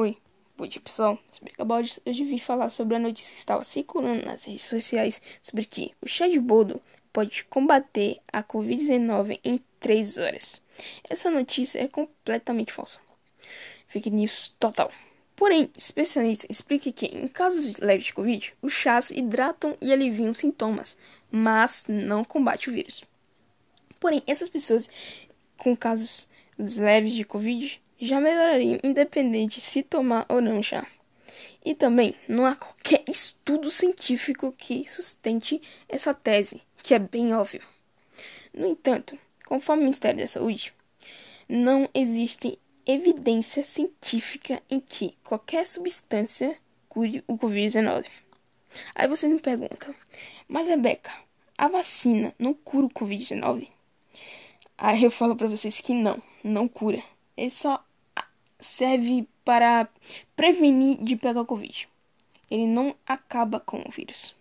Oi, bom dia pessoal, Baldes. Hoje vim falar sobre a notícia que estava circulando nas redes sociais sobre que o chá de boldo pode combater a Covid-19 em 3 horas. Essa notícia é completamente falsa. Fake news total. Porém, especialistas explicam que em casos leves de Covid, os chás hidratam e aliviam sintomas, mas não combate o vírus. Porém, essas pessoas com casos leves de Covid já melhoraria independente se tomar ou não chá. E também não há qualquer estudo científico que sustente essa tese, que é bem óbvio. No entanto, conforme o Ministério da Saúde, não existe evidência científica em que qualquer substância cure o Covid-19. Aí vocês me perguntam, mas Rebeca, a vacina não cura o Covid-19? Aí eu falo para vocês que não, não cura. Ele só serve para prevenir de pegar Covid. Ele não acaba com o vírus.